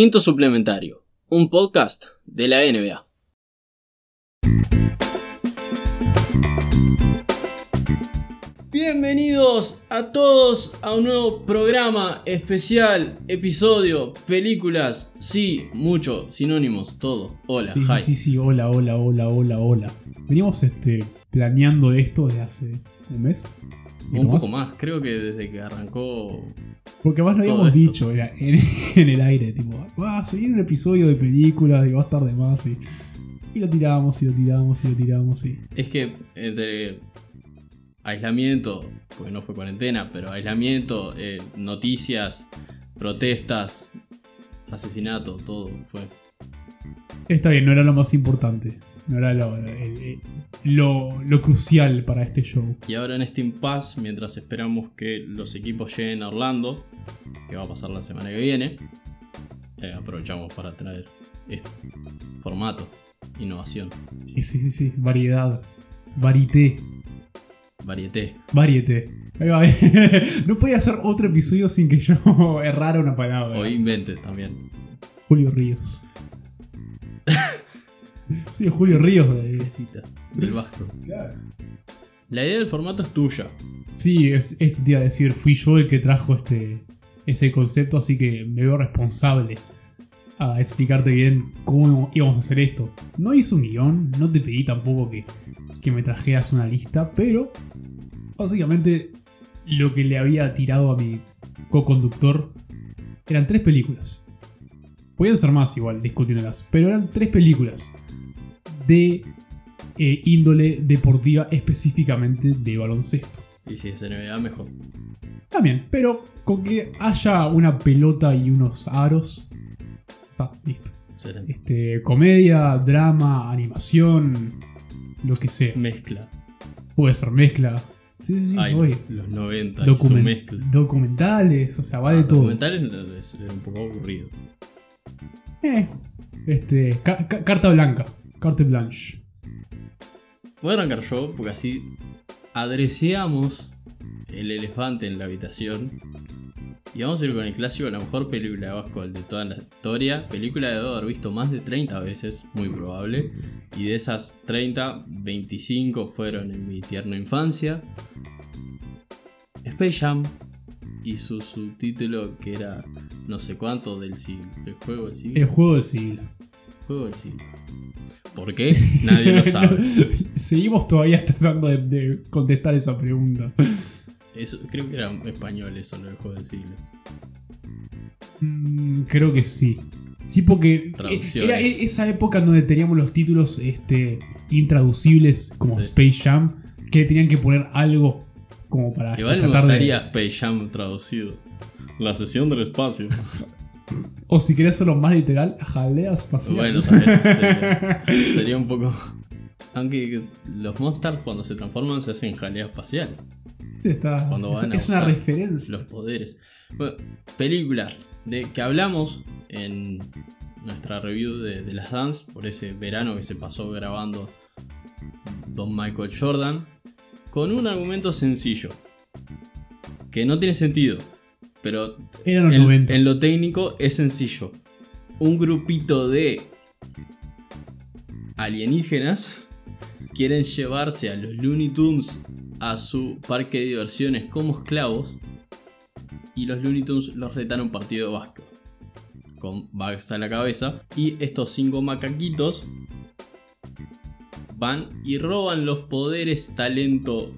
Quinto Suplementario, un podcast de la NBA. Bienvenidos a todos a un nuevo programa especial, episodio, películas, sí, mucho, sinónimos, todo. Hola, Sí, hi. sí, sí, sí, hola, hola, hola, hola, hola. Venimos este, planeando esto desde hace un mes. Un ¿poquito poco más, creo que desde que arrancó Porque más lo habíamos esto. dicho era, en, en el aire, tipo, va a seguir un episodio de películas y va a estar de más. Y, y lo tiramos y lo tiramos y lo tiramos y. Es que entre aislamiento, porque no fue cuarentena, pero aislamiento, eh, noticias, protestas, asesinato, todo fue. Está bien, no era lo más importante. No era lo, lo, lo crucial para este show. Y ahora en este impasse, mientras esperamos que los equipos lleguen a Orlando, que va a pasar la semana que viene, eh, aprovechamos para traer esto. Formato, innovación, Y sí, sí, sí, variedad. Varité. varieté. Variete. Ahí va. no podía hacer otro episodio sin que yo errara una palabra. O inventes también. Julio Ríos. sí, Julio Ríos. de- cita, del Vasco. Claro. La idea del formato es tuya. Sí, es, es te iba a decir, fui yo el que trajo este ese concepto, así que me veo responsable a explicarte bien cómo íbamos a hacer esto. No hice un guion, no te pedí tampoco que, que me trajeras una lista, pero básicamente lo que le había tirado a mi co-conductor eran tres películas. Podían ser más igual, discutiéndolas, pero eran tres películas de eh, índole deportiva específicamente de baloncesto. Y si es NBA, mejor. También, pero con que haya una pelota y unos aros. Está, listo. Excelente. Este, comedia, drama, animación, lo que sea. Mezcla. Puede ser mezcla. Sí, sí, sí, Ay, los 90 y su Document- mezcla. documentales, o sea, va de todo. Documentales es, es un poco aburrido. Eh, este, ca- ca- carta blanca, carte blanche. Voy a arrancar yo porque así adreceamos el elefante en la habitación. Y vamos a ir con el clásico, la mejor película de básquetbol de toda la historia. Película de debo haber visto más de 30 veces, muy probable. Y de esas 30, 25 fueron en mi tierna infancia. Space Jam y su subtítulo que era no sé cuánto del siglo. El juego del siglo. El juego del siglo. juego del siglo. ¿Por qué? Nadie lo sabe. Seguimos todavía tratando de, de contestar esa pregunta. Eso, creo que era español eso, lo del juego del siglo. Mm, creo que sí. Sí, porque Traducciones. era e- esa época donde teníamos los títulos este, intraducibles como Sí. Space Jam, que tenían que poner algo como para Igual me tratar de- gustaría Space Jam traducido. La sesión del espacio. O si querés hacerlo más literal, jalea espacial. bueno, tal vez sería, sería un poco. Aunque los monsters cuando se transforman se hacen jalea espacial. Está- cuando es, van es una referencia. Los poderes. Bueno, película de que hablamos en nuestra review de, de las Dance por ese verano que se pasó grabando Don Michael Jordan con un argumento sencillo que no tiene sentido, pero Eran los en, 90. en lo técnico es sencillo. Un grupito de alienígenas quieren llevarse a los Looney Tunes a su parque de diversiones como esclavos y los Looney Tunes los retan a un partido de básquet con Bugs a la cabeza y estos cinco macaquitos van y roban los poderes, talento,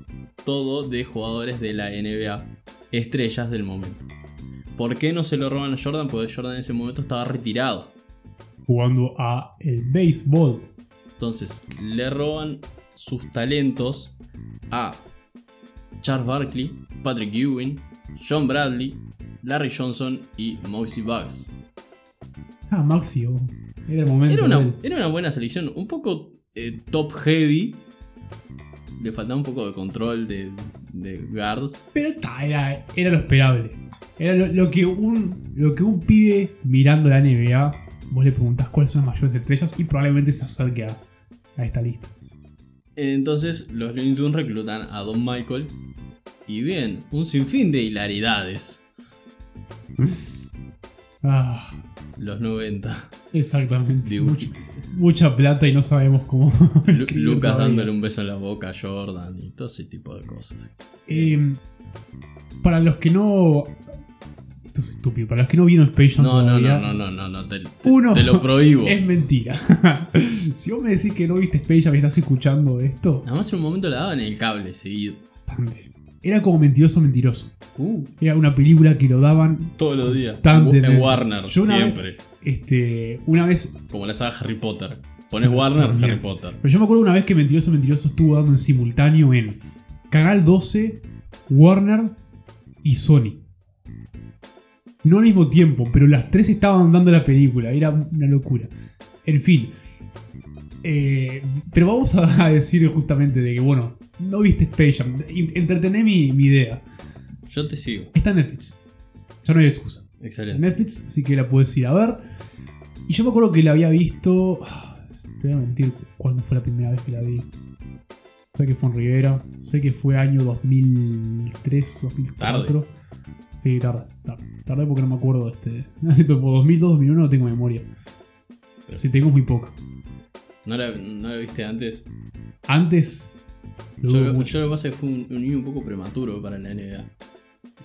todo de jugadores de la NBA, estrellas del momento. ¿Por qué no se lo roban a Jordan? Porque Jordan en ese momento estaba retirado. Jugando a el béisbol. Entonces le roban sus talentos a Charles Barkley, Patrick Ewing, John Bradley, Larry Johnson y Moxie Bugs. Ah, Maxi, oh, era el momento. Una, era una buena selección, un poco eh, top heavy. Le faltaba un poco de control de, de guards. Pero ta, era, era lo esperable. Era lo, lo que un, lo que un pibe mirando la NBA, vos le preguntás cuáles son las mayores estrellas y probablemente se acerque a, a esta lista. Entonces los Looney Tunes reclutan a Don Michael. Y bien, un sinfín de hilaridades. Ah, Los 90. exactamente. Mucha, mucha plata y no sabemos cómo. Lu- Lucas todavía. dándole un beso en la boca a Jordan y todo ese tipo de cosas. Eh, para los que no. Esto es estúpido. Para los que no vieron Space Jam No, no, no, no, no, no, no, te, te- Uno te lo prohíbo. Es mentira. si vos me decís que no viste Space Jam y estás escuchando esto, Además en un momento la daban en el cable seguido. bastante. Era como mentiroso, mentiroso. Uh, Era una película que lo daban todos los días. En. Warner, Yo una siempre. este, una vez. Como la saga Harry Potter. Pones Warner, También. Harry Potter. Pero yo me acuerdo una vez que Mentiroso, Mentiroso estuvo dando en simultáneo en Canal 12, Warner y Sony. No al mismo tiempo, pero las tres estaban dando la película. Era una locura. En fin. Eh, pero vamos a decir justamente de que, bueno, no viste Space Jam. Entretené mi, mi idea. Yo te sigo. Está en Netflix. Ya no hay excusa. En Excelente. Netflix, así que la puedes ir a ver. Y yo me acuerdo que la había visto. Te voy a mentir cuándo fue la primera vez que la vi. Sé que fue en Rivera. Sé que fue año 2003, 2004. Sí, tarde, tarde. Tarde porque no me acuerdo de este. Por 2002, 2001 no tengo memoria. Pero- Si tengo muy poca. ¿No la, no la viste antes? Antes. Yo, lo- mucho. yo lo que pasa es que fue un, un niño un poco prematuro para la NBA.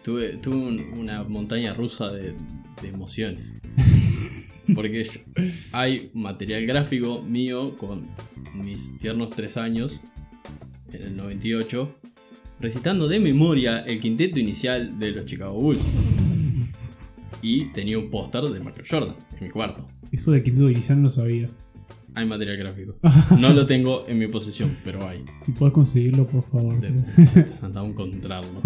Tuve, tuve un- una montaña rusa de, de emociones. Porque yo- hay material gráfico mío con mis tiernos 3 años, en el 98, recitando de memoria el quinteto inicial de los Chicago Bulls. Y tenía un póster de Michael Jordan en mi cuarto. Eso de quinteto inicial no lo sabía. Hay material gráfico. No lo tengo en mi posesión, pero hay. Si puedes conseguirlo, por favor. De- Anda a encontrarlo.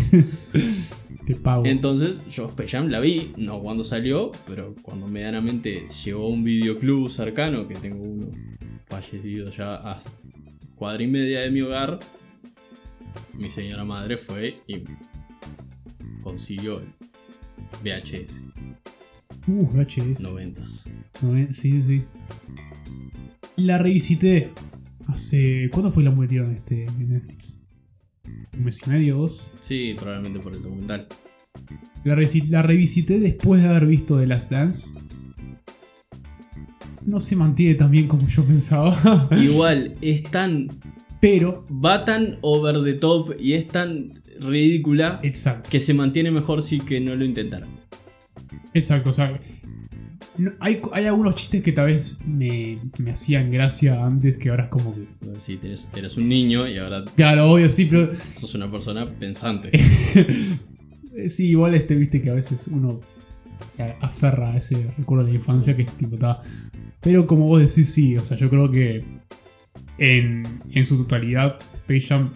Te pago. Entonces, yo Space Jam la vi, no cuando salió, pero cuando medianamente llegó a un videoclub cercano, que tengo uno fallecido ya a cuadra y media de mi hogar, mi señora madre fue y consiguió el VHS, Uh, VHS. 90s. No, eh, Sí, sí. La revisité hace. ¿Cuándo fue la metieron este, en Netflix? ¿Un mes y medio, dos? Sí, probablemente por el documental. La, la revisité después de haber visto The Last Dance. No se mantiene tan bien como yo pensaba. Igual, es tan. Pero. va tan over the top y es tan ridícula Exacto. que se mantiene mejor si que no lo intentara. Exacto. O sea. no- hay, hay algunos chistes que tal vez me, me hacían gracia antes que ahora es como que. Si eres, eres un niño y ahora Claro, obvio, sí, pero. sos una persona pensante. Eh, Sí, igual este, viste que a veces uno se aferra a ese recuerdo de la infancia que es tipo está. Pero como vos decís, sí, o sea, yo creo que en, en su totalidad, Space Jam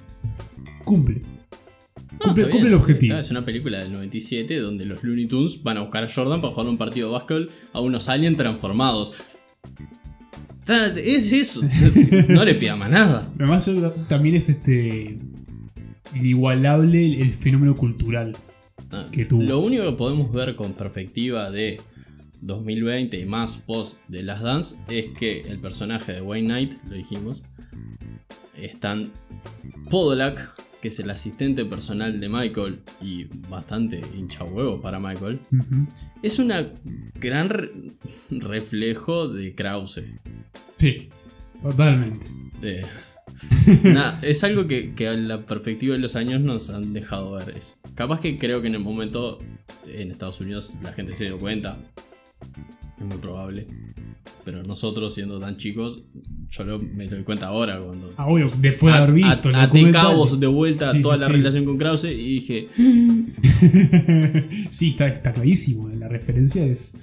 cumple. No, Cumple, está cumple bien, el objetivo. Es una película del 97 donde los Looney Tunes van a buscar a Jordan para jugar un partido de básquetbol a unos aliens transformados. Es eso. No le pida más nada. Además, también es este. Inigualable el, fenómeno cultural. Ah, Que tuvo. Lo único que podemos ver con perspectiva de 2020 y más post de Las Dance es que el personaje de Wayne Knight, lo dijimos, es tan Podolak, que es el asistente personal de Michael y bastante hincha huevo para Michael, es un gran re- reflejo de Krause. Sí, totalmente. Eh, nah, es algo que, que a la perspectiva de los años nos han dejado ver eso. Capaz que creo que en el momento en Estados Unidos la gente se dio cuenta. Es muy probable. Pero nosotros siendo tan chicos, yo lo- me doy cuenta ahora cuando... Ah, obvio, después de haber visto Até cabos de vuelta Sí, toda sí, la sí. relación con Krause y dije... sí, está, está clarísimo. La referencia es.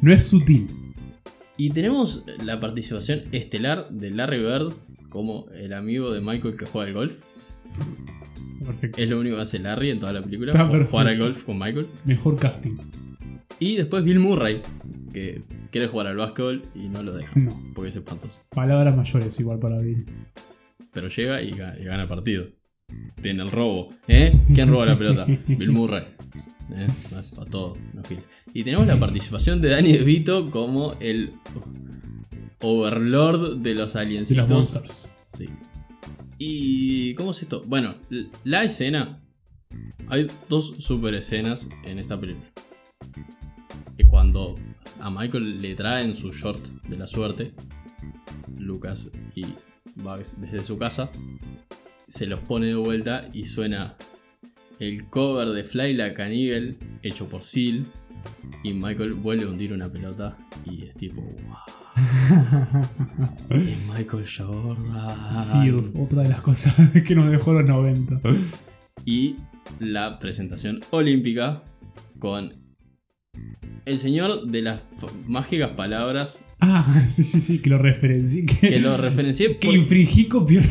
No es sutil. Y tenemos la participación estelar de Larry Bird como el amigo de Michael que juega al golf. Perfecto. Es lo único que hace Larry en toda la película. Jugar al golf con Michael. Mejor casting. Y después Bill Murray, que quiere jugar al básquetbol y no lo deja, No. porque es espantoso. Palabras mayores igual para Bill. Pero llega y, ga- y gana el partido. Tiene el robo. ¿Eh? ¿Quién roba la pelota? Bill Murray. ¿Eh? Para todo. no. Y tenemos la participación de Danny DeVito como el overlord de los De aliencitos. los Monsters. Sí. ¿Y cómo es esto? Bueno, la escena. Hay dos super escenas en esta película. Que cuando a Michael le traen su short de la suerte. Lucas y Bugs desde su casa. Se los pone de vuelta y suena el cover de Fly an Eagle hecho por Seal. Y Michael vuelve a hundir una pelota y es tipo, wow. Es Michael Jordan. Sí, otra de las cosas que nos dejó los 90. Y la presentación olímpica con el señor de las mágicas palabras Ah, sí, sí, sí, que lo referencié. Que, que lo referencié que por- infringí copyright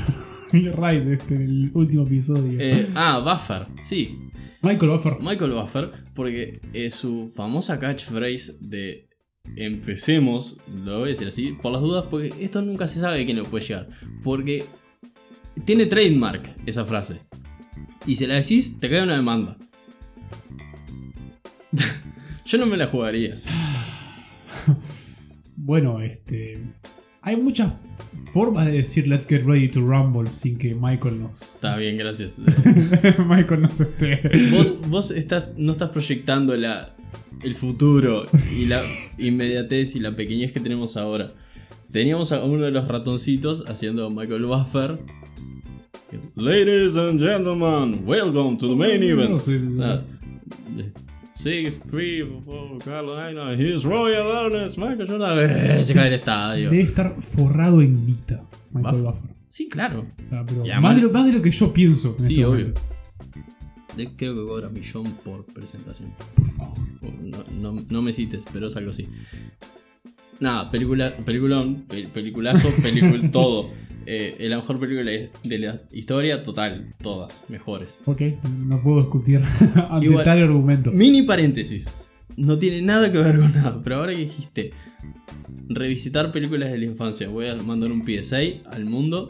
este, en el último episodio. eh, ah, Buffer, sí, Michael Buffer. Michael Buffer, porque eh, su famosa catchphrase de empecemos, lo voy a decir así, por las dudas, porque esto nunca se sabe quién le puede llegar, porque tiene trademark esa frase, y si la decís, te cae una demanda. Yo no me la jugaría. Bueno, este. Hay muchas formas de decir Let's get ready to rumble sin que Michael nos. Está bien, gracias. Michael nos esté. Vos, vos estás, no estás proyectando la, el futuro y la inmediatez y la pequeñez que tenemos ahora. Teníamos a uno de los ratoncitos haciendo Michael Buffer. Ladies and gentlemen, welcome to the main event. Sí, sí, sí. Ah, Six, three, four, Carolina, his royal honors, Michael Jordan. Eh, Se cae el estadio. Debe estar forrado en guita, Michael Buff- Buffer. Sí, claro. Ah, pero Y además- más, de lo, más de lo que yo pienso. En Sí, este obvio. De- creo que cobra millón por presentación. Por favor. No, no- no me cites, pero es algo así. Nada, película, peliculón, pe- peliculazo, pelicul, todo. Eh, la mejor película de la historia, total, todas, mejores. Ok, no puedo discutir ante Igual- tal argumento. Mini paréntesis, no tiene nada que ver con nada, pero ahora que dijiste revisitar películas de la infancia, voy a mandar un PSA al mundo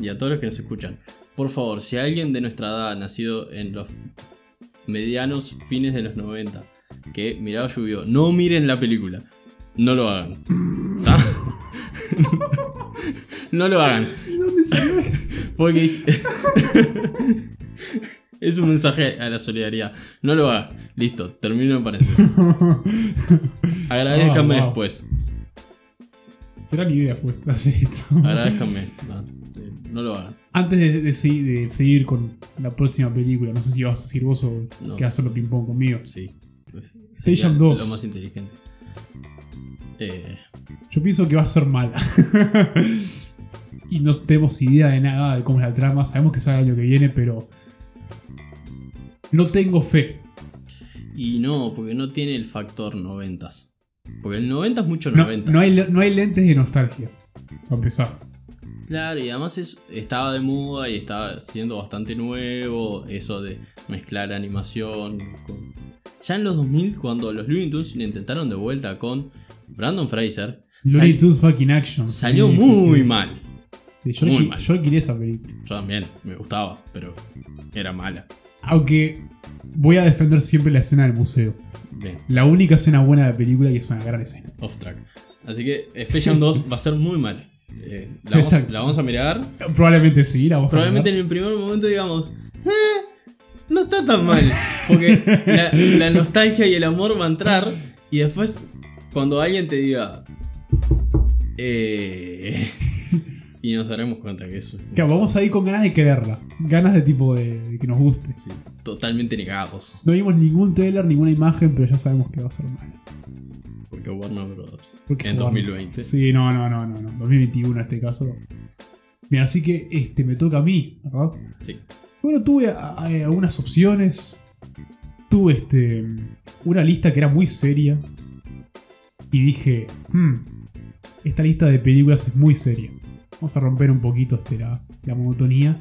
y a todos los que nos escuchan. Por favor, si alguien de nuestra edad, nacido en los medianos fines de los 90, que miraba llovió, no miren la película. No lo hagan. No lo hagan. ¿De dónde salió eso? Porque es un mensaje a la solidaridad. No lo hagan. Listo, termino en paréntesis. Agradezcanme wow. después. Gran idea fue hacer esto. Agradezcanme. No, no lo hagan. Antes de, de segui- de seguir con la próxima película, no sé si vas a seguir vos o No. que vas a hacerlo ping-pong conmigo. Sí. Pues, sería Jam 2. Lo más inteligente. Eh, Yo pienso que va a ser mala. y no tenemos idea de nada de cómo es la trama. Sabemos que sale el año que viene, pero. No tengo fe. y no, porque no tiene el factor noventas. Porque el 90 es mucho No, 90. no hay, no hay lentes de nostalgia. Para empezar. Claro, y además es- estaba de moda y estaba siendo bastante nuevo eso de mezclar animación con... Ya en los 2000, cuando los Looney Tunes lo intentaron de vuelta con Brandon Fraser, Looney Tunes Back in Action. salió Sí, sí, muy sí. mal. Sí, yo, muy mal. yo quería esa película. Yo también, me gustaba, pero era mala. Aunque voy a defender siempre la escena del museo. Bien, La única escena buena de la película y es una gran escena. off track. Así que Space Jam 2 va a ser muy mala. Eh, la, vamos, Exacto. la vamos a mirar. Probablemente sí, la vamos a Probablemente en el primer momento digamos, "Eh, no está tan mal. Porque la, la nostalgia y el amor va a entrar. Y después, cuando alguien te diga, eh, y nos daremos cuenta que eso es Claro, vamos a ir con ganas de quererla. Ganas de tipo de, de que nos guste. sí, totalmente negados. No vimos ningún trailer, ninguna imagen, pero ya sabemos que va a ser mala. Porque Warner Brothers. Porque en Warner- 2020. Sí, no, no, no, no, no. 2021 en este caso. Bien, así que este me toca a mí, ¿verdad? Sí. Bueno, tuve a- algunas opciones. Tuve este, una lista que era muy seria. Y dije, hmm, esta lista de películas es muy seria. Vamos a romper un poquito este, la, la monotonía.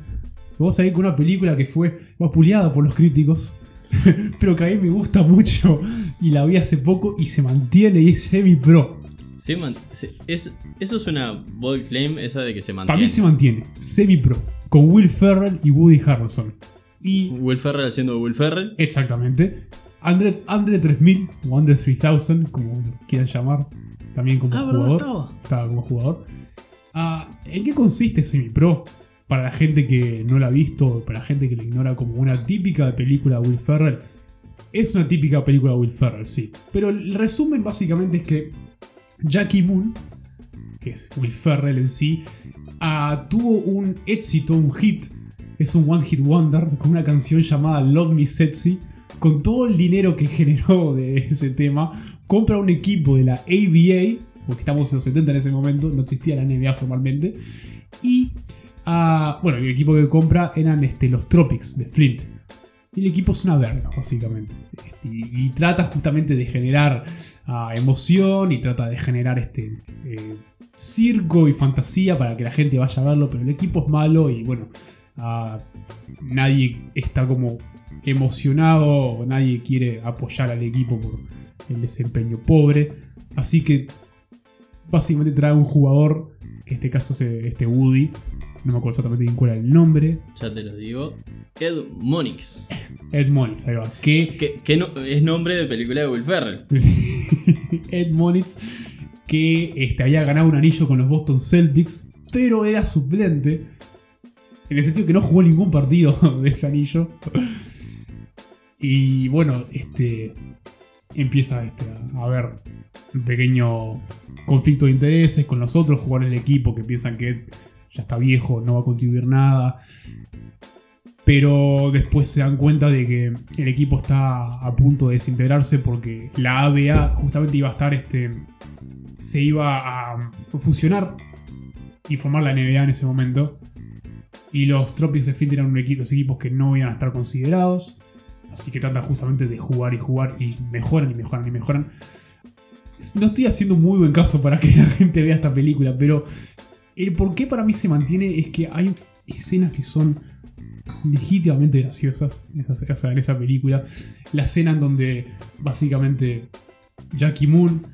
Vamos a ir con una película que fue vapuleada por los críticos. pero que a mí me gusta mucho. Y la vi hace poco y se mantiene y es semi-pro. Se man- se- es, eso es una bold claim, esa de que se Para mantiene. mí se mantiene, semi-pro. Con Will Ferrell y Woody Harrelson. Y Will Ferrell haciendo Will Ferrell. Exactamente. Andre, Andre 3000 o Andre 3000, como lo quieran llamar, también como Ah, jugador. Estaba como jugador. Ah, ¿En qué consiste Semi Pro? Para la gente que no la ha visto, para la gente que la ignora como una típica película de Will Ferrell, Es una típica película de Will Ferrell, sí. Pero el resumen básicamente es que Jackie Moon, que es Will Ferrell en sí, ah, tuvo un éxito, un hit. Es un One Hit Wonder con una canción llamada Love Me Sexy. Con todo el dinero que generó de ese tema, compra un equipo de la ABA, porque estamos en los 70 en ese momento, no existía la NBA formalmente. Y, ah, bueno, el equipo que compra eran este, los Tropics de Flint. Y el equipo es una verga, básicamente. Este, y, trata justamente de generar ah, emoción y trata de generar este eh, circo y fantasía para que la gente vaya a verlo. Pero el equipo es malo y bueno, ah, nadie está como emocionado, nadie quiere apoyar al equipo por el desempeño pobre. Así que básicamente trae un jugador, que en este caso es este Woody. No me acuerdo exactamente bien cuál era el nombre. Ya te lo digo. Ed Monix. Ed Monitz, ahí va. Que Que, que no, es nombre de película de Will Ferrell. Ed Monitz, que este, había ganado un anillo con los Boston Celtics, pero era suplente. En el sentido que no jugó ningún partido de ese anillo. Y bueno, este. Empieza este, a haber un pequeño conflicto de intereses con los otros jugadores del equipo que piensan que ya está viejo, no va a contribuir nada. Pero después se dan cuenta de que el equipo está a punto de desintegrarse porque la ABA justamente iba a estar este. se iba a fusionar y formar la NBA en ese momento. Y los Tropics de Flint eran los equipos que no iban a estar considerados. Así que tratan justamente de jugar y jugar y mejoran y mejoran y mejoran. No estoy haciendo muy buen caso para que la gente vea esta película, pero el por qué para mí se mantiene es que hay escenas que son legítimamente graciosas en esa, película. La escena en donde básicamente Jackie Moon,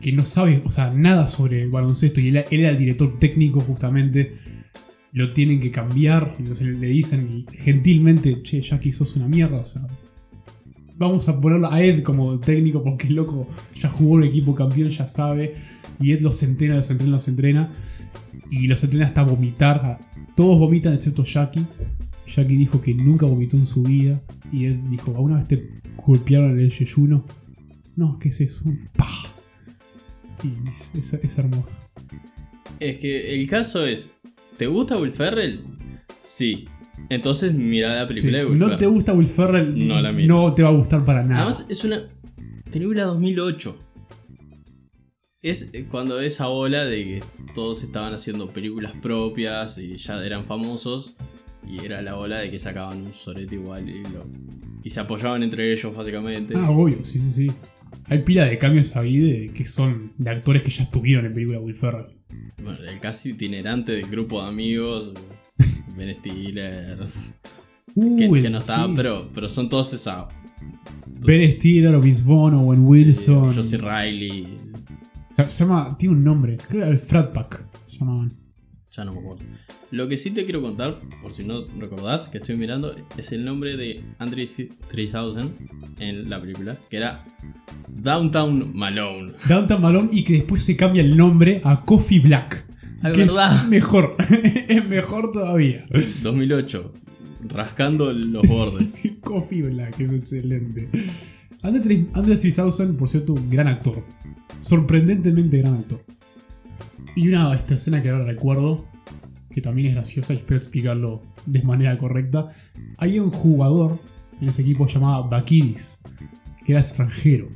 que no sabe o sea, nada sobre baloncesto y él, él era el director técnico justamente, lo tienen que cambiar. Entonces le dicen gentilmente, che, Jackie, sos una mierda. O sea, vamos a ponerlo a Ed como técnico porque el loco ya jugó un equipo campeón, ya sabe. Y Ed los entrena, los entrena, los entrena. Y los entrena hasta vomitar. Todos vomitan excepto Jackie. Jackie dijo que nunca vomitó en su vida. Y Ed dijo, ¿alguna vez te golpearon en el yeyuno? No, ¿qué es eso? ¡Pah! Y es, es- es hermoso. Es que el caso es. ¿Te gusta Will Ferrell? Sí. Entonces mira la película Sí, de Will no Ferrell. te gusta Will Ferrell, No la mires. no te va a gustar para nada. Además, es una película 2008. Es cuando esa ola de que todos estaban haciendo películas propias y ya eran famosos. Y era la ola de que sacaban un sorete igual y, lo- y se apoyaban entre ellos, básicamente. Ah, obvio, sí, sí, sí. Hay pila de cambios ahí de, que son de actores que ya estuvieron en película Will Ferrell. Bueno, el casi itinerante del grupo de amigos. Ben Stiller. Uh, Que, el- que no estaba, sí. pero, pero son todos esa. Ben Stiller, o Vince Vaughn, o Owen Wilson. Josie Riley. se, se llama, tiene un nombre, creo que era el Frat Pack. Se llamaban. Ya no me acuerdo. Lo que sí te quiero contar, por si no recordás, que estoy mirando, es el nombre de Andre 3000 en la película, que era Downtown Malone. Downtown Malone y que después se cambia el nombre a Coffee Black. Ah, que ¿verdad? es mejor. es mejor todavía. 2008. Rascando los bordes. Coffee Black es excelente. Andre 3000, Andre 3000, por cierto, gran actor. Sorprendentemente gran actor. Y una esta escena que ahora recuerdo, que también es graciosa y espero explicarlo de manera correcta. Había un jugador en ese equipo llamado Bakiris, que era extranjero.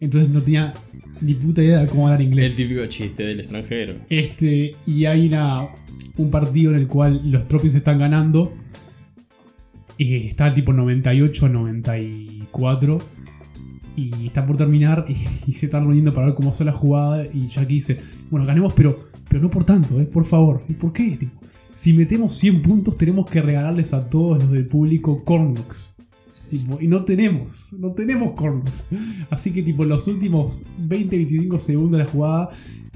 Entonces no tenía ni puta idea de cómo hablar El inglés. típico chiste del extranjero. Este, y hay una, un partido en el cual los Tropics están ganando. Y está tipo 98 94. Y está por terminar. Y, y se están reuniendo para ver cómo hacer la jugada. Y Jackie dice: Bueno, ganemos, pero, pero no por tanto, ¿eh? por favor. ¿Y por qué? Tipo, si metemos 100 puntos, tenemos que regalarles a todos los del público cornlocks. Tipo, y no tenemos, no tenemos corners. Así que tipo los últimos 20-25 segundos de la jugada,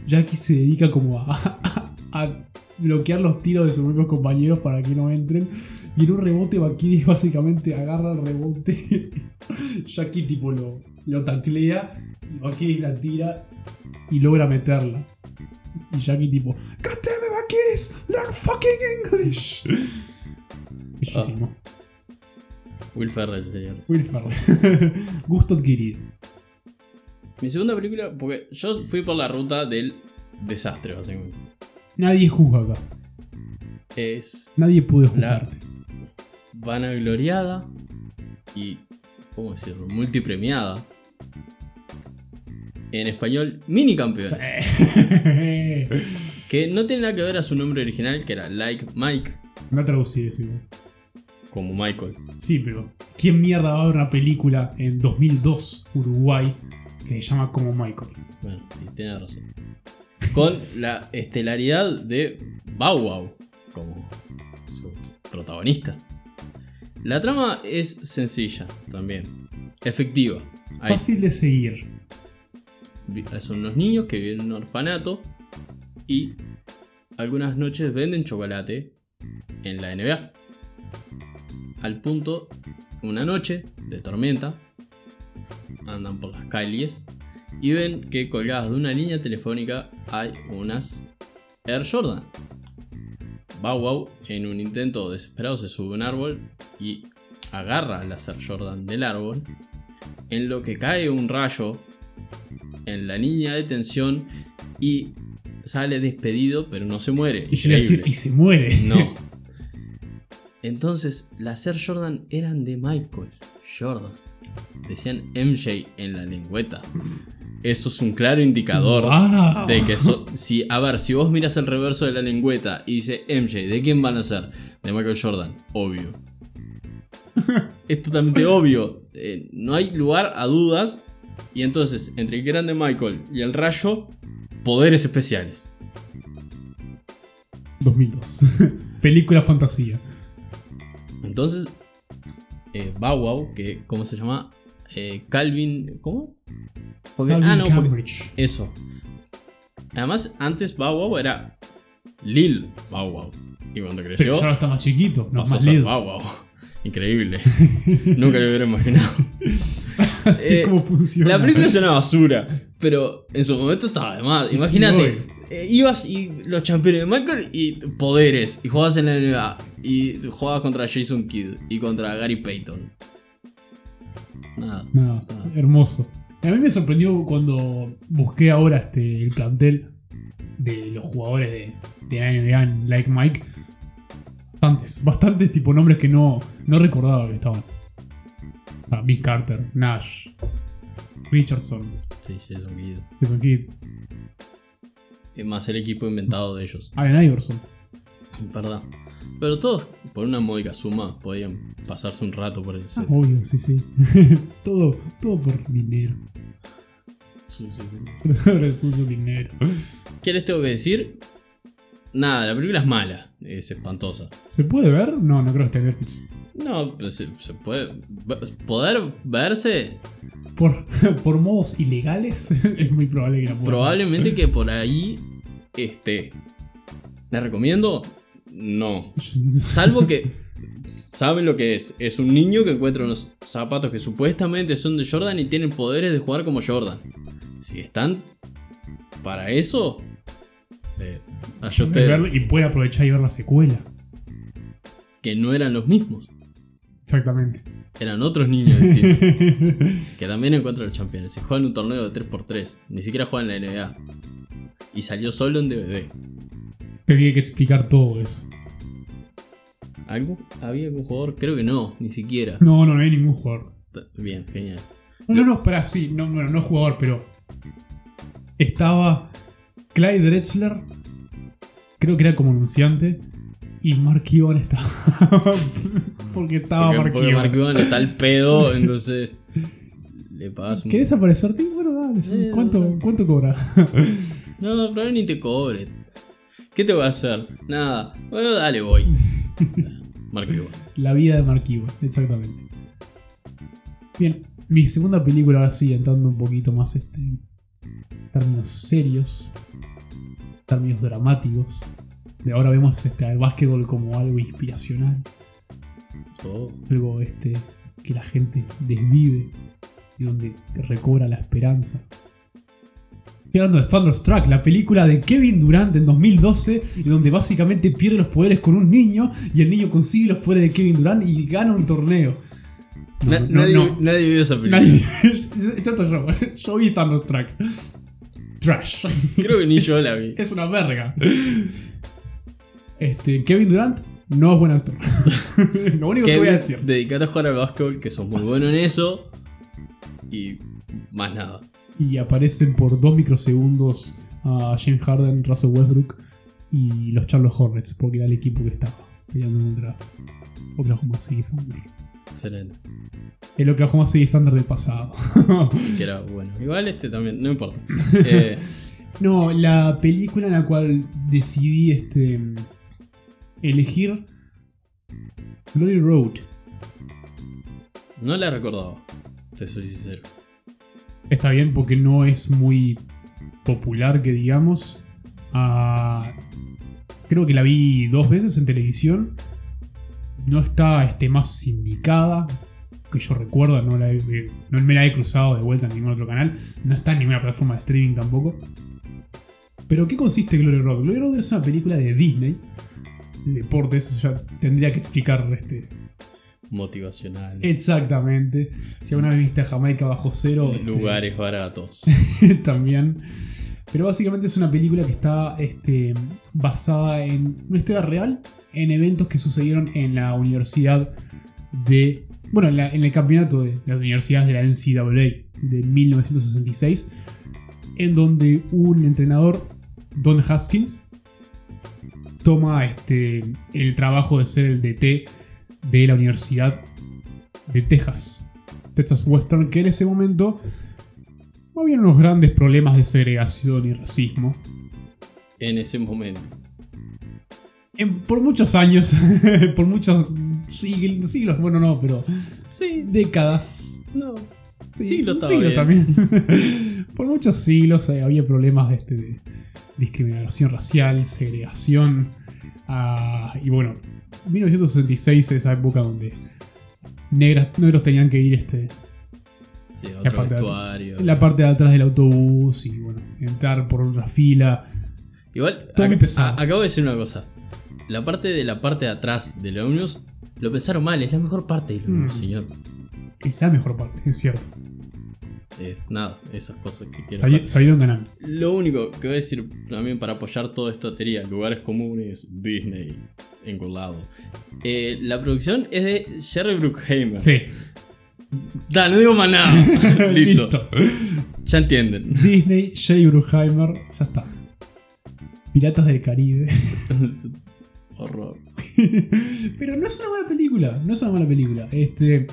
Jackie se dedica como a, a bloquear los tiros de sus propios compañeros para que no entren. Y en un rebote Bakiri básicamente agarra el rebote. Jackie tipo lo, lo taclea. Y Bakiri la tira y logra meterla. Y Jackie tipo, God damn it, learn fucking English. Bellísimo. Will Ferrell, señores. Will Ferrell. Gusto adquirido. Mi segunda película, porque yo fui por la ruta del desastre, básicamente. Nadie juzga acá. Es Nadie puede La- juzgarte. vanagloriada y, ¿cómo decirlo? Multipremiada. En español, mini campeones. Que no tiene nada que ver a su nombre original, que era Like Mike, no traducí igual. como Michael. Sí, pero ¿quién mierda va a ver una película en 2002, Uruguay, que se llama Como Michael? Bueno, sí, tiene razón. Con la estelaridad de Bow Wow como su protagonista. La trama es sencilla también, efectiva. Fácil de seguir. Son unos niños que viven en un orfanato y algunas noches venden chocolate en la NBA. Al punto, una noche de tormenta, andan por las calles y ven que colgadas de una línea telefónica hay unas Air Jordan. Bow Wow, en un intento desesperado, se sube a un árbol y agarra las Air Jordan del árbol, en lo que cae un rayo en la línea de tensión y sale despedido, pero no se muere. Y yo decir, y se muere. No. Entonces, las Air Jordan eran de Michael Jordan. Decían MJ en la lengüeta. Eso es un claro indicador Wow. de que so- si a ver, si vos miras el reverso de la lengüeta y dice MJ, ¿de quién van a ser? De Michael Jordan, obvio. es totalmente obvio. Eh, no hay lugar a dudas. Y entonces, entre el grande Michael y el rayo, poderes especiales. 2002. Película fantasía. Entonces, eh, Bow Wow, que, ¿cómo se llama? Eh, Calvin, ¿cómo? Porque- Calvin ah, no, porque- Cambridge. eso. Además, antes Bow Wow era Lil Bow Wow. Y cuando Pero creció, ya ahora está más chiquito, no más. Bow Wow. Increíble. Nunca lo hubiera imaginado. Así Eh, como funciona. La película es una basura, pero en su momento estaba de más. Imagínate, eh, ibas y los campeones de Michael y poderes, y jugabas en la NBA, y jugabas contra Jason Kidd y contra Gary Payton. Nada. No, hermoso. A mí me sorprendió cuando busqué ahora este, el plantel de los jugadores de, de la NBA en Like Mike. Bastantes, bastantes tipo nombres que no, no recordaba que estaban. Ah, Vince Carter, Nash, Richardson, Sí, Jason Kidd. Jason Kidd, Es más el equipo inventado de ellos. Allen Iverson. Verdad. Pero todos, por una módica suma, podían pasarse un rato por el Ah, set. obvio, sí, sí. todo, todo por dinero. Es uso dinero. ¿Qué les tengo que decir? Nada, la película es mala. Es espantosa. ¿Se puede ver? No, no creo que esté en Netflix. No, pues se, se puede. Poder verse. Por, por modos ilegales, es muy probable que la pueda ver. Probablemente que por ahí esté. ¿La recomiendo? No. Salvo que. Saben lo que es. Es un niño que encuentra unos zapatos que supuestamente son de Jordan y tienen poderes de jugar como Jordan. Si están para eso. Eh, allá ustedes. y puede aprovechar y ver la secuela. Que no eran los mismos. Exactamente. Eran otros niños distintos. que también encuentran los campeones. Y juegan un torneo de 3x3. Ni siquiera juegan en la NBA. Y salió solo en DVD. Tenía que explicar todo eso. ¿Algo? ¿Había algún jugador? Creo que no, ni siquiera. No, no, no hay ningún jugador. Bien, genial. No, no, no, espera, sí, no, bueno, no jugador, pero. Estaba Clyde Drexler, creo que era como anunciante, y Mark Cuban estaba. porque estaba Porque, Mark porque Cuban. Mark Cuban está al pedo, entonces le pagas un... ¿Querés aparecerte? Bueno, dale. Eh, ¿Cuánto, no. ¿cuánto cobra? No, pero ni te cobre. ¿Qué te va a hacer? Nada. Bueno, dale, voy. Mark Cuban. La vida de Mark Cuban, exactamente. Bien, mi segunda película ahora sí, entrando un poquito más este, en términos serios, términos dramáticos. De ahora vemos este, al básquetbol como algo inspiracional, Oh, algo este, que la gente desvive y donde recobra la esperanza. Estoy hablando de Thunderstruck, la película de Kevin Durant en 2012, y donde básicamente pierde los poderes con un niño y el niño consigue los poderes de Kevin Durant y gana un torneo. No, Na- no, nadie, no. nadie vio esa película. Nadie. Excepto yo. Yo vi Thunderstruck. Trash. Creo que ni yo la vi. Es una verga. Este, Kevin Durant no es buen actor. Lo único que voy a Kevin, decir. dedicate a jugar al básquetbol, que sos muy bueno en eso. Y más nada. Y aparecen por dos microsegundos a James Harden, Russell Westbrook y los Charlotte Hornets, porque era el equipo que estaba peleando contra Oklahoma City Thunder. Excelente. El Oklahoma City Thunder del pasado. Que era bueno. Igual este también, no importa. Eh, no, la película en la cual decidí este, elegir Glory Road. no la recordaba. Te soy sincero. Está bien porque no es muy popular, que digamos. Ah, creo que la vi dos veces en televisión. No está este, más sindicada, que yo recuerdo. No, la he- no me la he cruzado de vuelta en ningún otro canal. No está en ninguna plataforma de streaming tampoco. Pero ¿qué consiste Glory Road? Glory Road es una película de Disney. De deportes, o sea, tendría que explicar este, Motivacional. exactamente. Si alguna vez viste a Jamaica bajo cero, este, Lugares baratos. también. Pero básicamente es una película que está este, basada en una historia real, en eventos que sucedieron en la universidad de. Bueno, en, el campeonato de las universidades de la NCAA de 1966, en donde un entrenador, Don Haskins, toma este, el trabajo de ser el DT de la Universidad de Texas, Texas Western, que en ese momento había unos grandes problemas de segregación y racismo. en ese momento. En- por muchos años, por muchos siglos, siglos, bueno, no, pero Sí, décadas. no. Sí, siglos también. por muchos siglos eh, había problemas de, este, de discriminación racial, segregación. ah, y bueno, 1966 es esa época donde negras, negros tenían que ir este, Sí, La otro parte vestuario. la parte de atrás del autobús y bueno, entrar por otra fila. Igual, Todo muy ac- pesado. a- acabo de decir una cosa. La parte de la parte de atrás del ómnibus lo pensaron mal, es la mejor parte del ómnibus, Mm. señor. Es la mejor parte, es cierto. Eh, nada, esas cosas que quiero. Ganando. Lo único que voy a decir también para apoyar toda esta teoría, lugares comunes, Disney, engolado. Eh, la producción es de Jerry Bruckheimer. Sí. Da, no digo más nada. Listo. Ya entienden. Disney, Jay Bruckheimer, ya está. Piratas del Caribe. Horror. Pero no es una mala película. No es una mala película. Este.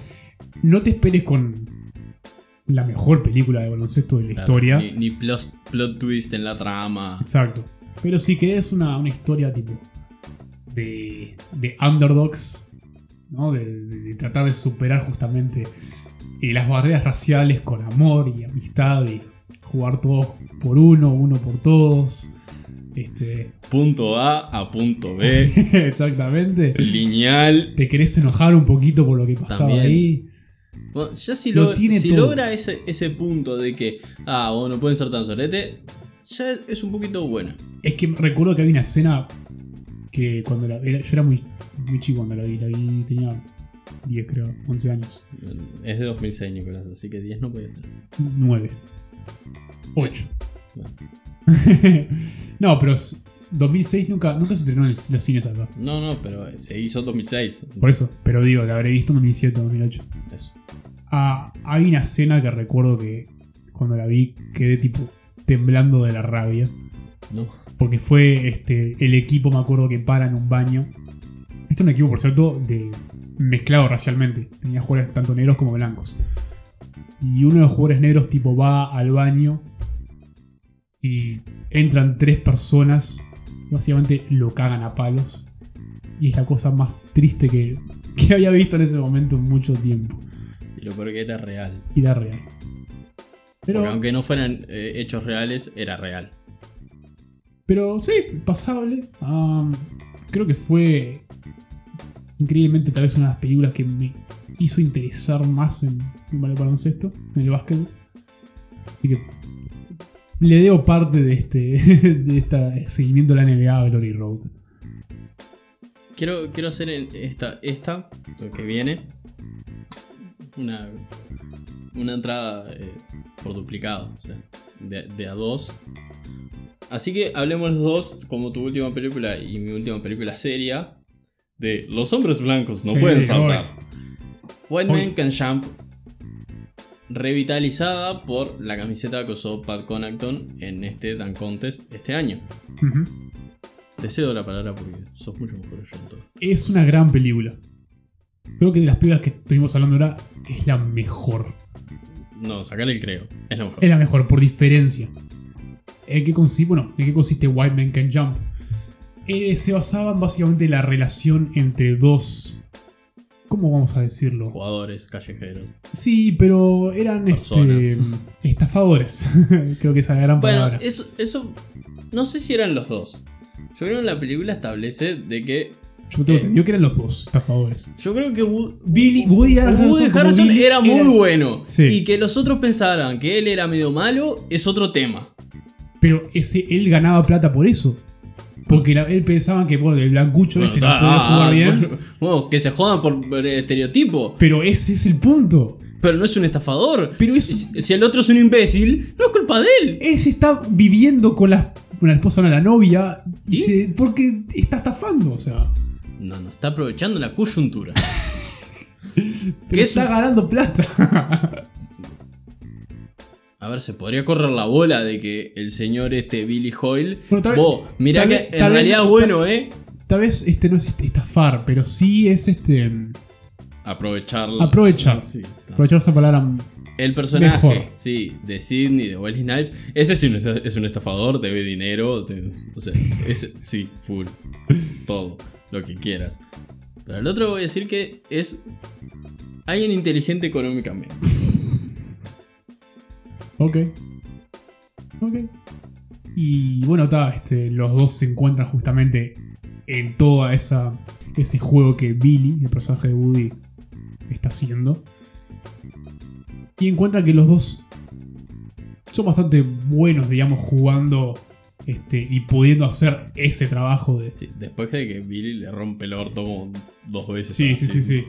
No te esperes con la mejor película de baloncesto de la Claro, historia. Ni, ni plot, plot twist en la trama. Exacto. Pero si querés una, una historia tipo de, de underdogs, ¿no? De, de- de tratar de superar justamente eh, las barreras raciales con amor y amistad y jugar todos por uno, uno por todos. Este, Punto A a punto B. exactamente. lineal. Te querés enojar un poquito por lo que pasaba También. ahí. Bueno, ya si, Lo lo- tiene si logra ese, ese punto de que, ah, vos no pueden ser tan solete, ya es un poquito buena. Es que recuerdo que había una escena que cuando la, era- yo era muy, muy chico cuando la vi, la vi, tenía 10 creo, 11 años. Es de 2006, Nicolás, así que 10 no puede ser. 9. 8. Bueno. no, pero s- 2006 nunca, nunca se estrenó en los cines acá. No, no, pero se hizo 2006. Por eso, pero digo, la habré visto en 2007 o 2008. Eso. Ah, hay una escena que recuerdo que cuando la vi quedé tipo temblando de la rabia. No. Porque fue este, el equipo, me acuerdo que para en un baño. Este es un equipo, por cierto, de mezclado racialmente. Tenía jugadores tanto negros como blancos. Y uno de los jugadores negros tipo va al baño y entran tres personas. Básicamente lo cagan a palos. Y es la cosa más triste que, que había visto en ese momento en mucho tiempo. Y lo peor que era real. Y da real. Pero, Porque aunque no fueran eh, hechos reales, era real. Pero sí, pasable. Creo que fue increíblemente tal vez una de las películas que me hizo interesar más en, en el baloncesto, en el básquetbol. Así que le debo parte de este de este seguimiento de la NBA a Glory Road. Quiero, quiero hacer el- esta, esta, lo que viene. una, una entrada eh, por duplicado, o sea, de, de a dos. Así que hablemos los dos, como tu última película y mi última película seria, de Los hombres blancos no Sí, pueden saltar. White Man Can Jump, revitalizada por la camiseta que usó Pat Connaughton en este Dan Contest este año. Te cedo la palabra porque sos mucho mejor yo en todo. Es una gran película. Creo que de las películas que estuvimos hablando ahora es la mejor. No, sacarle el creo. Es lo mejor. Es la mejor, por diferencia. ¿En qué consiste, bueno, ¿en qué consiste White Man Can Jump? Eh, se basaba básicamente en la relación entre dos. ¿Cómo vamos a decirlo? Jugadores callejeros. Sí, pero eran este, Personas. estafadores. Creo que esa gran Bueno, palabra. eso, eso. No sé si eran los dos. Yo creo que la película establece de que. Yo tengo eh, que eran los dos estafadores. Yo creo que Wood- Billy, Woody Billy era muy bueno. Sí. Y que los otros pensaran que él era medio malo es otro tema. Pero ese, él ganaba plata por eso. Porque la- él pensaba que, bueno, el blancucho Bueno, este no podía ah, jugar bien. bueno, bueno, que se jodan por, estereotipo. Pero ese es el punto. Pero no es un estafador. Pero si, es- si- el otro es un imbécil, no es culpa de él. Él se está viviendo con la, con la esposa, no la novia. Y porque está estafando, o sea. No, no, está aprovechando la coyuntura. Es está un- ganando plata. A ver, se podría correr la bola de que el señor este Billy Hoyle. Bueno, tal- vos, mirá tal que en tal realidad bueno, ¿eh? Tal vez este no es este- estafar, pero sí es este. Aprovecharlo. Aprovechar. Sí, está. Aprovechar esa palabra. El personaje, Mejor. sí, de Sidney, de Wesley Snipes, ese sí es un- es un estafador, debe dinero, te- o sea, ese sí, full, todo, lo que quieras. Pero el otro voy a decir que es alguien inteligente económicamente. Ok. Ok. Y bueno, está, este, los dos se encuentran justamente en toda esa ese juego que Billy, el personaje de Woody, está haciendo. Y encuentran que los dos son bastante buenos, digamos, jugando este, y pudiendo hacer ese trabajo de... Sí, después de que Billy le rompe el orto como dos veces. Sí, sí, sí, sí.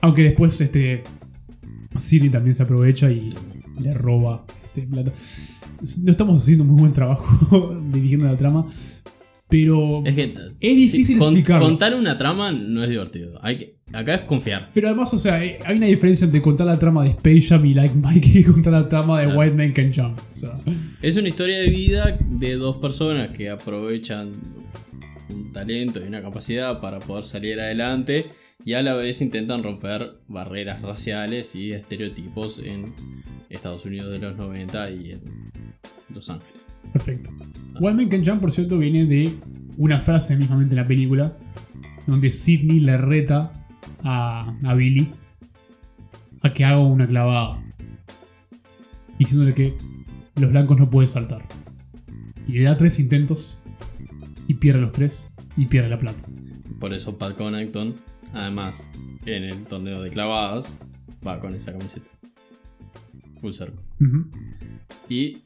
Aunque después este, Sidney también se aprovecha y Sí. Le roba este, plata. No estamos haciendo muy buen trabajo dirigiendo la trama, pero Es que Es difícil explicarlo. Contar una trama no es divertido. Hay que, acá es confiar. pero además, o sea, hay una diferencia entre contar la trama de Space Jam y Like Mike y contar la trama de. White Man Can Jump. O sea, Es una historia de vida de dos personas que aprovechan un talento y una capacidad para poder salir adelante y a la vez intentan romper barreras raciales y estereotipos en Estados Unidos de los 90 y en Los Ángeles. perfecto. White Man Can Jump, por cierto, viene de una frase mismamente en la película, donde Sidney le reta a, a Billy a que haga una clavada, diciéndole que los blancos no pueden saltar. Y le da tres intentos y pierde los tres y pierde la plata. Por eso Pat Connaughton, además, en el torneo de clavadas, va con esa camiseta. Full circle. Y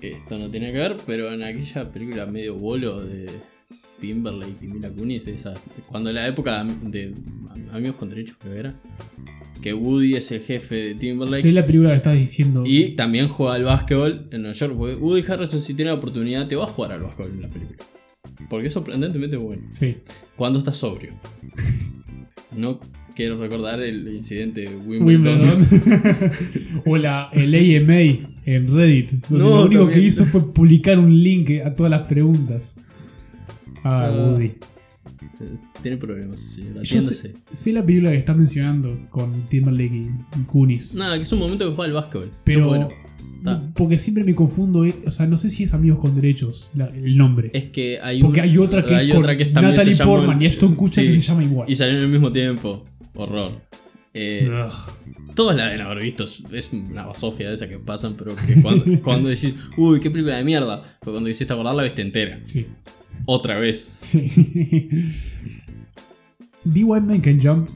esto no tiene que ver, pero en aquella película medio bolo de Timberlake y Mila Kunis, de esa, cuando la época de Amigos con Derechos creo que era, que Woody es el jefe de Timberlake Sé la película que estás diciendo. y también juega al básquetbol en Nueva York, porque Woody Harrelson si tiene la oportunidad te va a jugar al básquetbol en la película. Porque es sorprendentemente bueno. Sí. Cuando está sobrio. No quiero recordar el incidente de Wimbledon. Wimbledon. o la, el AMA en Reddit. Donde No, lo único también. que hizo fue publicar un link a todas las preguntas. Ah, Ah. Woody. Tiene problemas ese señor, Yo sé, sé la película que estás mencionando con Timberlake y, y Kunis. Nada, que es un momento que juega al básquetbol. pero. bueno, porque siempre me confundo. eh, O sea, no sé si es Amigos con Derechos la- el nombre. es que hay porque un- hay otra que hay es con otra que también Natalie Portman y Ashton Kutcher que se llama igual. Y salieron al mismo tiempo. Horror. Eh, todos la deben haber visto. Es una basofia de esas que pasan, pero que cuando, cuando decís, uy, qué película de mierda. Pero cuando hiciste la viste entera. Sí. Otra vez. Sí. Vi White Man Can Jump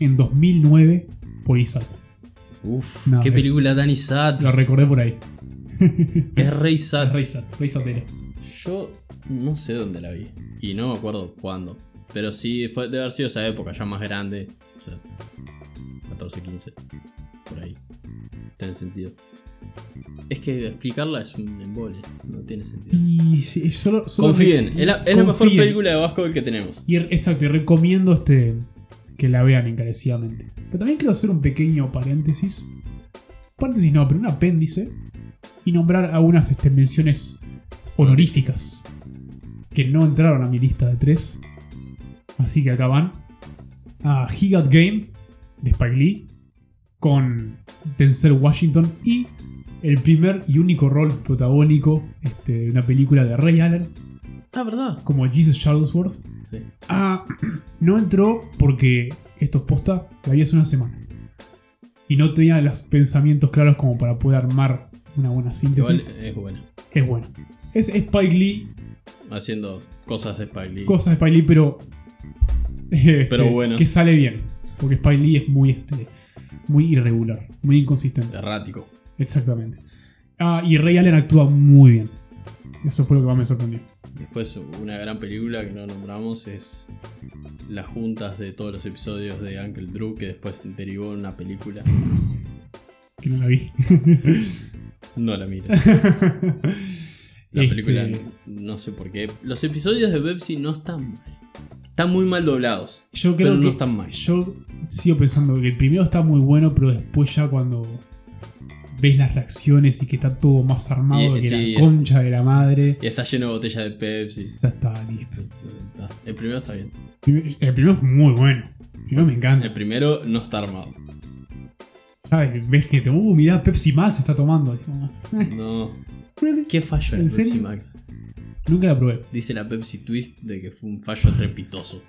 en 2009 por ISAT. Uf, No, qué es- película tan sad. Lo recordé por ahí. Es rey sad. Rey Sat, Rey Satera. Yo no sé dónde la vi. Y no me acuerdo cuándo. Pero sí, fue de haber sido esa época, ya más grande. O sea, 14, 15. Por ahí. Tiene sentido. Es que explicarla es un embole, no tiene sentido. Y sí, solo, solo Confíen, es la, es la mejor película de básquetbol que tenemos. Y, exacto, y recomiendo este que la vean encarecidamente. Pero también quiero hacer un pequeño paréntesis. Paréntesis no, pero un apéndice. Y nombrar algunas este, menciones honoríficas. Que no entraron a mi lista de tres. Así que acá van. A He Got Game de Spike Lee. Con Denzel Washington. Y el primer y único rol protagónico este, de una película de Ray Allen. Ah, ¿verdad? Como Jesus Charlesworth. Sí. Ah, no entró porque esto es posta, la vi hace una semana. Y no tenía los pensamientos claros como para poder armar una buena Igual síntesis. es buena. Es bueno. Es Spike Lee, Haciendo cosas de Spike Lee. cosas de Spike Lee, pero. este, Pero buenas. Que sale bien. Porque Spike Lee es muy, este, muy irregular, muy inconsistente. Errático. Exactamente. Ah, y Ray Allen actúa muy bien. Eso fue lo que más me sorprendió. Después, una gran película que no nombramos es las juntas de todos los episodios de Uncle Drew, que después derivó en una película. Que no la vi. No la mires. La Este, película, no sé por qué. Los episodios de Pepsi no están mal. Están muy mal doblados. Yo creo pero no que están mal. Yo sigo pensando que el primero está muy bueno, pero después ya cuando ves las reacciones y que está todo más armado Y- que sí, la concha de la madre, Y está lleno de botellas de Pepsi. ya está listo. Está- El primero está bien. El primero es muy bueno. El primero me encanta. El primero no está armado. Ay, ves que te uh, mirá, Pepsi Max está tomando. Eh, No. ¿Qué fallo en ¿En la Pepsi serio? Max? Nunca la probé. Dice la Pepsi Twist de que fue un fallo trepitoso.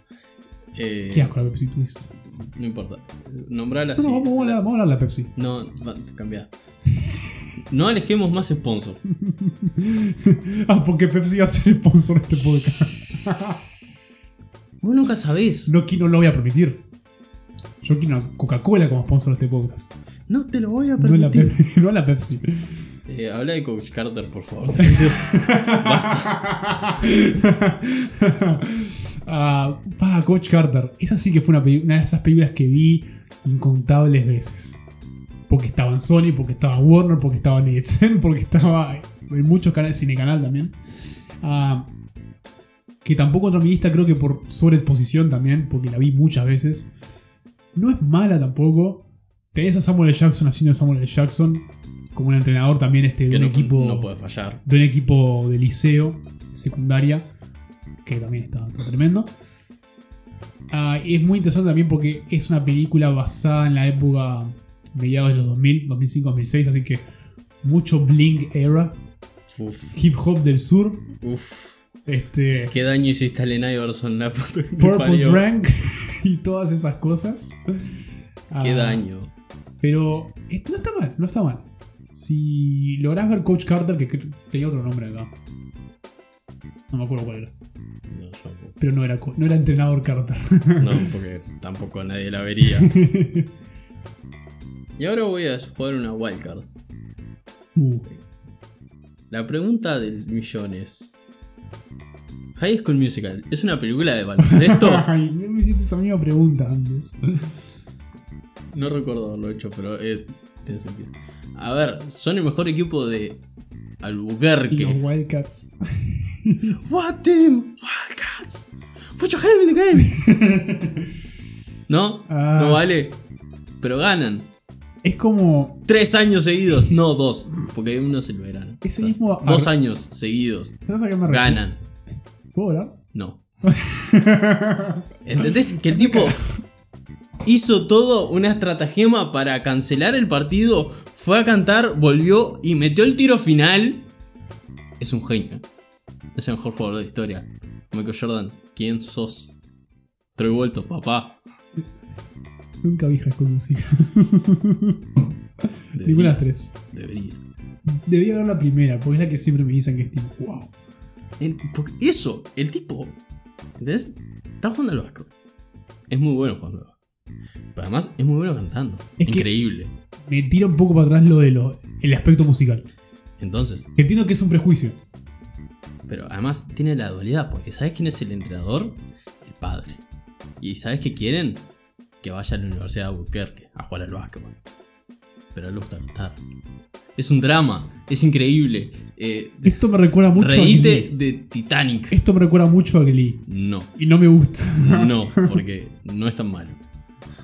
Eh, Qué asco la Pepsi Twist. No importa. Nombrala No, así. no, vamos, a hablar- vamos a hablar de la Pepsi. No, va, cambia. No alejemos más sponsor. ah, porque Pepsi va a ser sponsor de este podcast. Vos nunca sabés. No, no lo voy a permitir. Yo quiero una Coca-Cola como sponsor de este podcast. No te lo voy a permitir. No la Pepsi. Eh, habla de Coach Carter, por favor. Ah, pa, Coach Carter. Esa sí que fue una, de esas películas que vi incontables veces. Porque estaba en Sony, porque estaba Warner, porque estaba en EXN, porque estaba en muchos canales, Cinecanal también. Ah, que tampoco entró en mi lista, creo que por sobreexposición también, porque la vi muchas veces. No es mala tampoco. Tenés a Samuel L. Jackson haciendo Samuel L. Jackson como un entrenador también este, de que un no, equipo no puede fallar. de un equipo de liceo, secundaria, que también está, está tremendo. Ah, y es muy interesante también porque es una película basada en la época mediados de los 2000, 2005, 2006, así que mucho bling era, Uf, hip hop del sur, uf. este ¿Qué daño hiciste a Allen Iverson la que te Purple? Drank y todas esas cosas. Qué Ah, daño. Pero eh, no está mal, no está mal. Si lográs ver Coach Carter, que tenía otro nombre acá. No me acuerdo cuál era. No, tampoco. Pero no era, no era entrenador Carter. No, porque tampoco nadie la vería. Y ahora voy a jugar una wildcard. Uh, La pregunta del millón es: ¿High School Musical es una película de baloncesto? Ay, me hiciste esa misma pregunta antes. no recuerdo haberlo hecho, pero eh, tiene sentido. A ver, son el mejor equipo de Y los Albuquerque. Wildcats. What team? Wildcats. Put your hand in the game. ¿No? Ah. No vale. Pero ganan. Es como. Tres años seguidos, no dos. Porque uno es el verano. Ese mismo. Dos años seguidos. ¿Sabes a qué me refiero? Ganan. ¿Puedo hablar? No. ¿Entendés? Que el tipo hizo todo una estratagema para cancelar el partido. Fue a cantar, volvió y metió el tiro final. Es un genio. Es el mejor jugador de la historia. Michael Jordan, ¿quién sos? Troy vuelto, papá. Nunca vi High School Musical. Deberías, Ninguna de las tres. Deberías. Debería ver la primera, porque es la que siempre me dicen que es tipo, wow. En- eso, el tipo, ¿entendés? Está jugando al básquet. Es muy bueno jugando al básquet. Pero además es muy bueno cantando. Es Increíble. Me tira un poco para atrás lo de lo, el aspecto musical. Entonces, Entiendo que es un prejuicio. pero además tiene la dualidad, porque ¿sabes quién es el entrenador? El padre. ¿Y sabes qué quieren? que vaya a la Universidad de Albuquerque a jugar al básquetbol. Pero a él le gusta cantar. Es un drama, es increíble. Eh, Esto me recuerda mucho a reíte Glee. de Titanic. Esto me recuerda mucho a Glee. No, Y no me gusta. no, porque no es tan malo.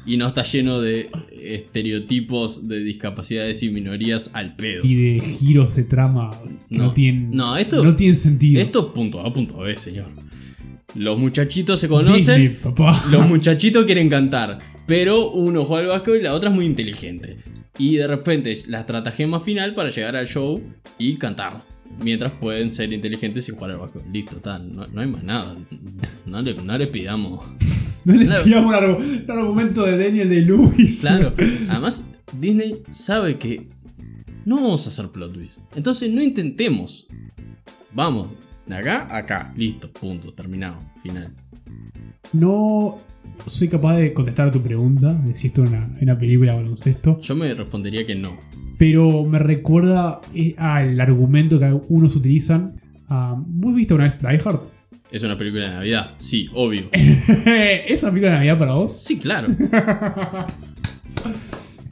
Y no está lleno de estereotipos de discapacidades y minorías al pedo. y de giros de trama que no, No. tienen, No, esto- no tienen sentido. Esto es punto A, punto B, señor. Los muchachitos se conocen, Disney, papá. los muchachitos quieren cantar, pero uno juega al básquetbol y la otra es muy inteligente. Y de repente la estratagema final para llegar al show y cantar. Mientras pueden ser inteligentes sin jugar al básquetbol. Listo, tal, no, no hay más nada. No le, no le pidamos. No le Claro. pillamos un, argu- un argumento de Daniel de Lewis. Claro. Además, Disney sabe que no vamos a hacer plot twist. Entonces no intentemos. Vamos, de acá a acá. Listo, punto, terminado, final. No soy capaz de contestar a tu pregunta de si esto es una, una película de baloncesto, Yo me respondería que no. pero me recuerda eh, al argumento que algunos utilizan. Ah, ¿Vos viste una vez Die Hard? ¿Es una película de Navidad? Sí, obvio. ¿Es una película de Navidad para vos? Sí, claro.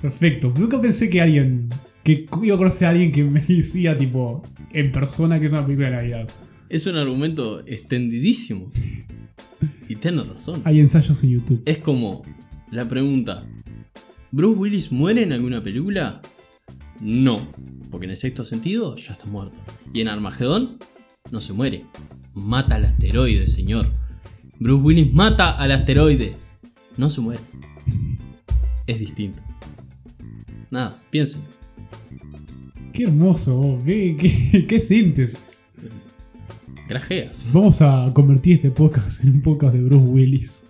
Perfecto. Nunca pensé que alguien. que iba a conocer a alguien que me decía, tipo, en persona que es una película de Navidad. Es un argumento extendidísimo. Y tienes razón. Hay ensayos en YouTube. Es como la pregunta: ¿Bruce Willis muere en alguna película? No, porque en el sexto sentido ya está muerto. Y en Armagedón no se muere. Mata al asteroide, señor. Bruce Willis mata al asteroide. No se muere. Es distinto. Nada, piensen. Qué hermoso, vos. Qué, qué- qué síntesis. Grajeas. Vamos a convertir este podcast en un podcast de Bruce Willis.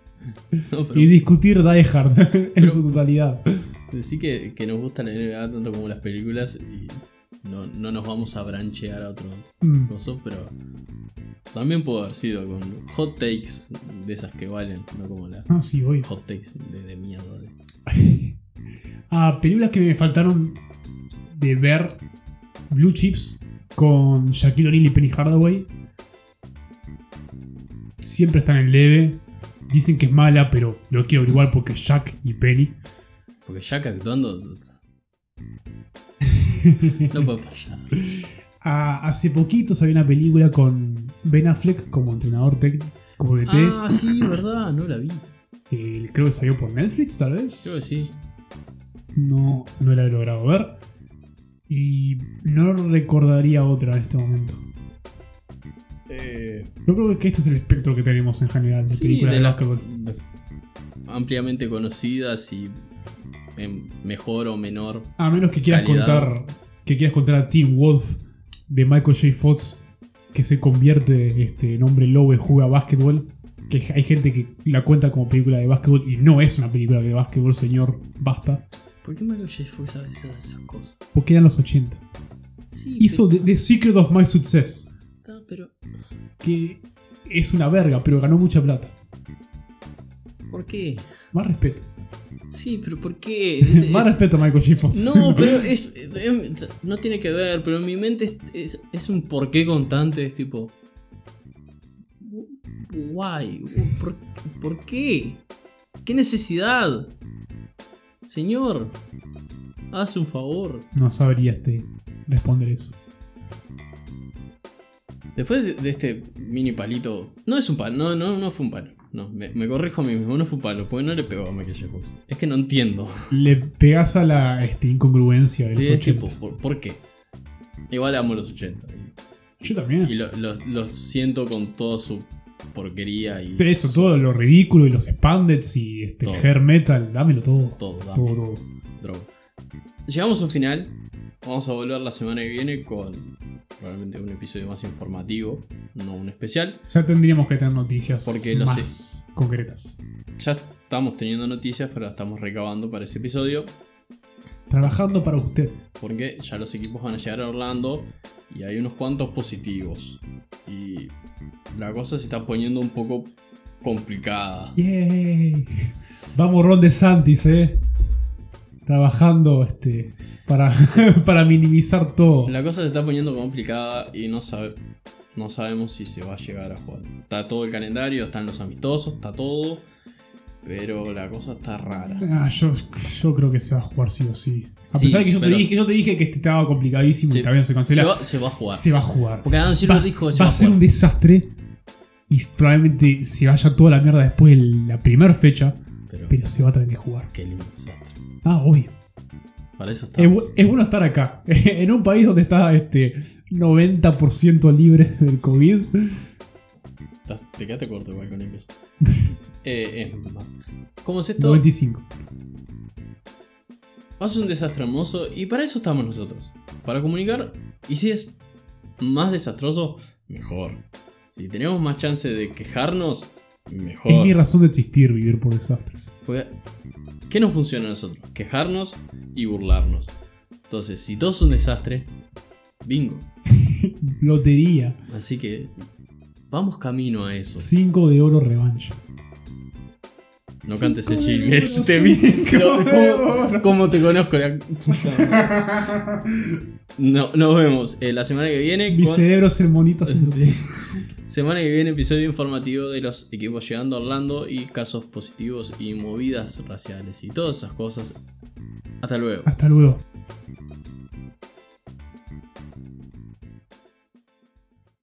No, pero Y discutir Die Hard en su totalidad. decí que, que nos gusta la NBA tanto como las películas y no, no nos vamos a branchear a otro Mm. coso, pero también pudo haber sido con hot takes de esas que valen, no como las Ah, sí, voy. hot takes de, de mierda. Ah, películas que me faltaron de ver Blue Chips con Shaquille O'Neal y Penny Hardaway. Siempre están en leve. Dicen que es mala, pero lo quiero igual porque Shaq y Penny. Porque Jack actuando no puede fallar. Ah, hace poquito salió una película con Ben Affleck como entrenador técnico, como. Ah, sí, verdad, no la vi. Eh, creo que salió por Netflix, tal vez. Creo que sí. No, no la he logrado ver. Y no recordaría otra en este momento. Eh, Yo creo que este es el espectro que tenemos en general de sí, películas de de, las de- ampliamente conocidas y en mejor o menor. A menos que quieras calidad. contar. Que quieras contar a Tim Wolf de Michael J. Fox. Que se convierte este, en hombre lobo y juega básquetbol. Que hay gente que la cuenta como película de básquetbol y no es una película de básquetbol, señor. Basta. ¿Por qué Michael J. Fox hace esas cosas? Porque eran los 80. Sí, Hizo The, The Secret of My Success. pero, pero Que es una verga, pero ganó mucha plata. ¿por qué? Más respeto. Sí, pero ¿por qué? Es- Más respeto a Michael. Fox. No, pero es, es- No tiene que ver, pero en mi mente es, es, un porqué constante. Es tipo. Why? ¿Por, por qué? ¿Qué necesidad? Señor, haz un favor. No sabría este, responder eso. Después de, de este mini palito. No es un palo, no, no, no fue un palo. No, me, me corrijo a mí mismo, no fue un palo, porque no le pegó a Michael J. Fox. Es que no entiendo. Le pegas a la este, incongruencia de los Sí, es 80. tipo, ¿por, por qué? Igual amo los 80. Yo también. Y lo- los, los siento con toda su porquería y. De hecho, su- todo lo ridículo y los spandets y este Todo. hair metal, dámelo todo. Todo, dame, Todo, todo. droga. Llegamos a un final. Vamos a volver la semana que viene con probablemente un episodio más informativo, no un especial. Ya tendríamos que tener noticias Porque más concretas. Ya estamos teniendo noticias, pero las estamos recabando para ese episodio. Trabajando para usted. Porque ya los equipos van a llegar a Orlando y hay unos cuantos positivos. Y la cosa se está poniendo un poco complicada. Yay. Vamos Ron de Santis, eh. Trabajando este para, para minimizar todo. La cosa se está poniendo complicada y no, sabe, no sabemos si se va a llegar a jugar. Está todo el calendario, están los amistosos, está todo. Pero la cosa está rara. Ah, yo, yo creo que se va a jugar sí o sí. A Sí, pesar de que yo, te dije, yo te dije que este estaba complicadísimo Sí. y todavía no se cancela. Se va, se va a jugar. se va a jugar. Porque Adam dijo se va va a a ser jugar. un desastre y probablemente se vaya toda la mierda después de la primera fecha, Pero, pero se va a tener que jugar. qué lindo desastre. Ah, obvio. Para eso Es, es bueno estar acá, en un país donde está este 90% libre del COVID. Estás- te quedaste corto igual con ellos. eh, es más. ¿Cómo es esto? 95. Va a ser un desastre hermoso y para eso estamos nosotros. Para comunicar. Y si es más desastroso, mejor. Si tenemos más chance de quejarnos, Es mi mejor. razón de existir vivir por desastres. Porque, ¿Qué nos funciona a nosotros? Quejarnos y burlarnos. Entonces, si todo es un desastre, bingo. Lotería. Así que vamos camino a eso. 5 de oro revancha. No cantes el Cinco de Gilbert. oro, Te vi. cinco de ¿Cómo, te conozco? No, nos vemos eh, la semana que viene. Mi con- cerebro es el monito Sí. Semana que viene, episodio informativo de los equipos llegando a Orlando y casos positivos y movidas raciales y todas esas cosas. Hasta luego. Hasta luego.